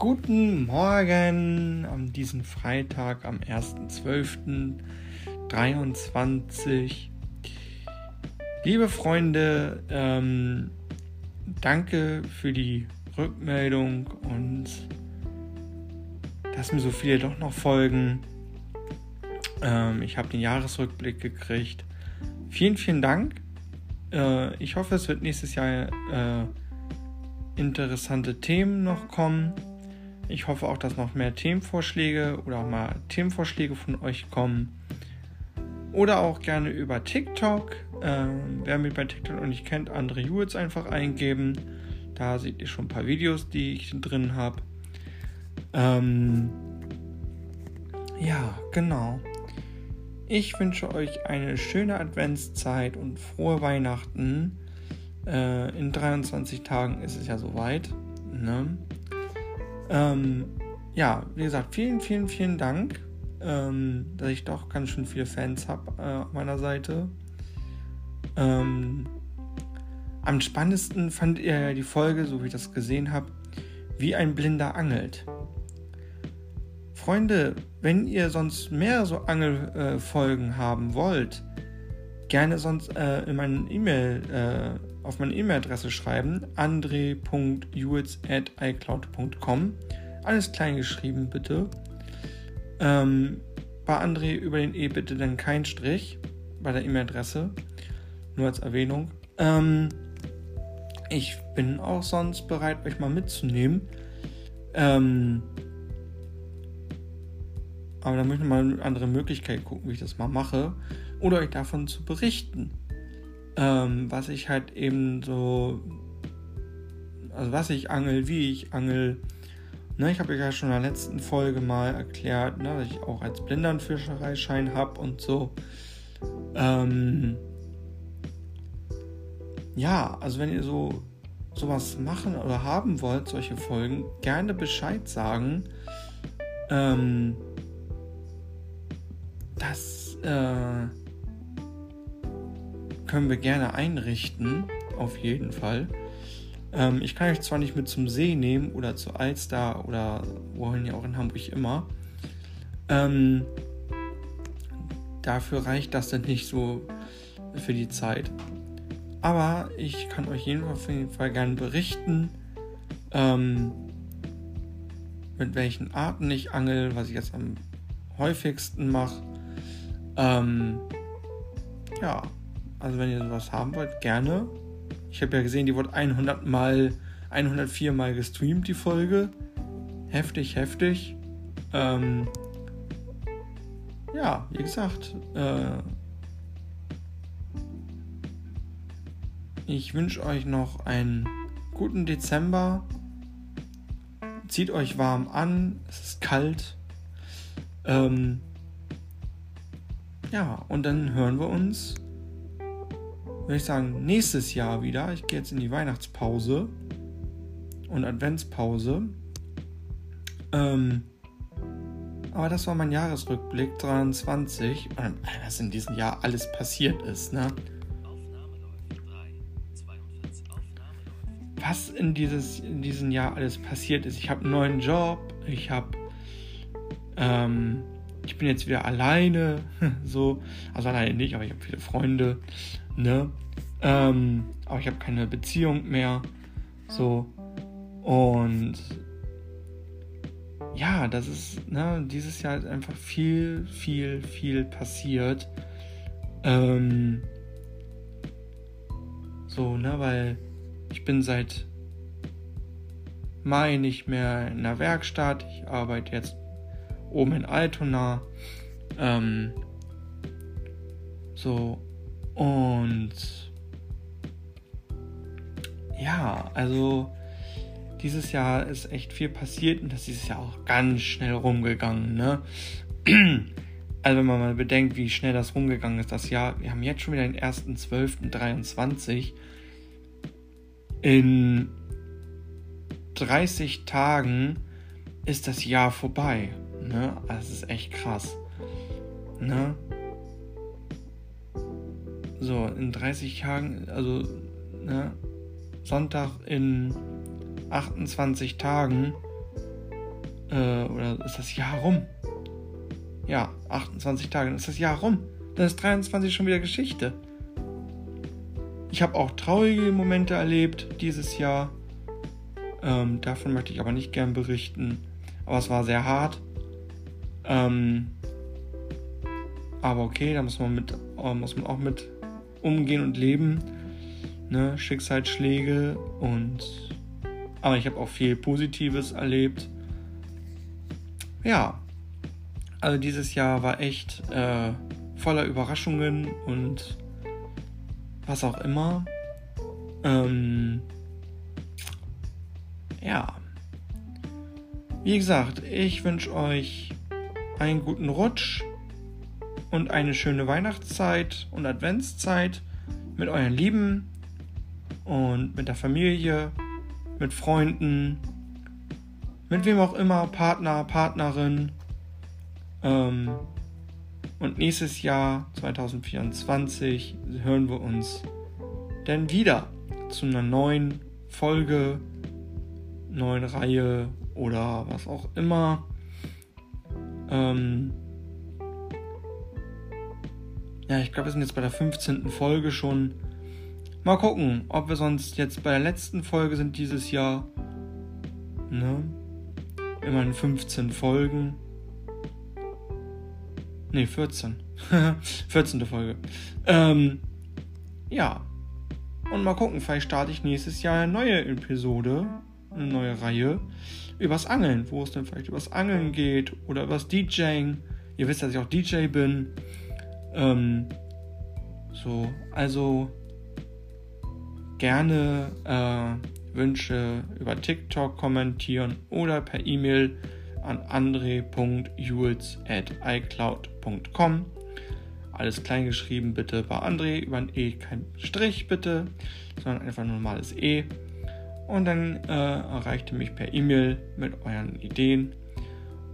Guten Morgen an diesem Freitag am 1.12.23. Liebe Freunde, ähm, danke für die Rückmeldung und dass mir so viele doch noch folgen. Ähm, ich habe den Jahresrückblick gekriegt. Vielen, vielen Dank. Äh, ich hoffe, es wird nächstes Jahr äh, interessante Themen noch kommen. Ich hoffe auch, dass noch mehr Themenvorschläge oder auch mal Themenvorschläge von euch kommen. Oder auch gerne über TikTok. Ähm, wer mich bei TikTok noch nicht kennt, Andre Jules einfach eingeben. Da seht ihr schon ein paar Videos, die ich drin habe. Ähm, ja, genau. Ich wünsche euch eine schöne Adventszeit und frohe Weihnachten. Äh, in 23 Tagen ist es ja soweit. Ne? Ähm, ja, wie gesagt, vielen, vielen, vielen Dank, ähm, dass ich doch ganz schön viele Fans habe äh, auf meiner Seite. Ähm, am spannendsten fand ihr ja die Folge, so wie ich das gesehen habe, wie ein Blinder angelt. Freunde, wenn ihr sonst mehr so Angelfolgen äh, haben wollt, gerne sonst äh, in meinen E-Mail äh, auf meine E-Mail-Adresse schreiben, andre.jules.icloud.com. Alles klein geschrieben, bitte. Ähm, bei André über den E bitte dann kein Strich bei der E-Mail-Adresse. Nur als Erwähnung. Ähm, ich bin auch sonst bereit, euch mal mitzunehmen. Ähm, aber da möchte ich mal eine andere Möglichkeit gucken, wie ich das mal mache. Oder euch davon zu berichten ähm, was ich halt eben so, also was ich angel, wie ich angel. Ne, ich habe euch ja schon in der letzten Folge mal erklärt, ne, dass ich auch als Blindernfischereischein habe und so. Ähm, ja, also wenn ihr so sowas machen oder haben wollt, solche Folgen, gerne Bescheid sagen. Ähm, das äh, können wir gerne einrichten, auf jeden Fall. Ähm, ich kann euch zwar nicht mit zum See nehmen oder zu Alster oder wohin ja auch in Hamburg immer. Ähm, dafür reicht das dann nicht so für die Zeit. Aber ich kann euch auf jeden Fall gerne berichten, ähm, mit welchen Arten ich angel, was ich jetzt am häufigsten mache. Ähm, ja, also wenn ihr sowas haben wollt, gerne. Ich habe ja gesehen, die wurde 100 mal, 104 mal gestreamt, die Folge. Heftig, heftig. Ähm, ja, wie gesagt, äh, ich wünsche euch noch einen guten Dezember. Zieht euch warm an, es ist kalt. Ähm, ja, und dann hören wir uns würde ich sagen, nächstes Jahr wieder. Ich gehe jetzt in die Weihnachtspause und Adventspause. Ähm, aber das war mein Jahresrückblick 23. Und was in diesem Jahr alles passiert ist, ne? Was in, dieses, in diesem Jahr alles passiert ist. Ich habe einen neuen Job. Ich habe. Ähm, ich bin jetzt wieder alleine. so. Also alleine nicht, aber ich habe viele Freunde. Ne? Ähm, aber ich habe keine Beziehung mehr. So. Und ja, das ist, ne, dieses Jahr ist einfach viel, viel, viel passiert. Ähm, so, ne, weil ich bin seit Mai nicht mehr in der Werkstatt. Ich arbeite jetzt oben in Altona. Ähm, so, und ja, also dieses Jahr ist echt viel passiert und das ist dieses Jahr auch ganz schnell rumgegangen, ne? Also wenn man mal bedenkt, wie schnell das rumgegangen ist, das Jahr, wir haben jetzt schon wieder den 1.12.23. In 30 Tagen ist das Jahr vorbei. Ne? Also das ist echt krass. Ne? So, in 30 Tagen, also ne, Sonntag in 28 Tagen Äh, oder ist das Jahr rum? Ja, 28 Tage, ist das Jahr rum. Dann ist 23 schon wieder Geschichte. Ich habe auch traurige Momente erlebt dieses Jahr. Ähm, davon möchte ich aber nicht gern berichten. Aber es war sehr hart. Ähm, aber okay, da muss man, mit, äh, muss man auch mit umgehen und leben. Ne? Schicksalsschläge und. Aber ich habe auch viel Positives erlebt. Ja. Also dieses Jahr war echt äh, voller Überraschungen und was auch immer. Ähm, ja. Wie gesagt, ich wünsche euch einen guten Rutsch und eine schöne Weihnachtszeit und Adventszeit mit euren Lieben und mit der Familie, mit Freunden, mit wem auch immer, Partner, Partnerin. Ähm, und nächstes Jahr, 2024, hören wir uns dann wieder zu einer neuen Folge, neuen Reihe oder was auch immer. Ähm ja, ich glaube, wir sind jetzt bei der 15. Folge schon. Mal gucken, ob wir sonst jetzt bei der letzten Folge sind dieses Jahr. Ne? Immerhin 15 Folgen. Ne, 14. 14. Folge. Ähm, ja. Und mal gucken, vielleicht starte ich nächstes Jahr eine neue Episode, eine neue Reihe übers Angeln, wo es dann vielleicht übers Angeln geht oder übers DJing. Ihr wisst, dass ich auch DJ bin. Ähm, so, also gerne äh, Wünsche über TikTok kommentieren oder per E-Mail an andre.jules.icloud.com. Alles klein geschrieben bitte bei André, über ein E kein Strich bitte, sondern einfach nur normales E. Und dann äh, erreicht ihr mich per E-Mail mit euren Ideen.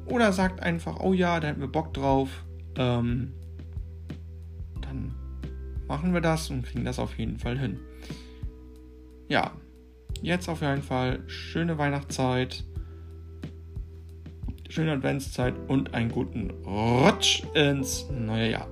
Oder sagt einfach, oh ja, da hätten wir Bock drauf. Ähm, dann machen wir das und kriegen das auf jeden Fall hin. Ja, jetzt auf jeden Fall schöne Weihnachtszeit schöne Adventszeit und einen guten Rutsch ins neue Jahr.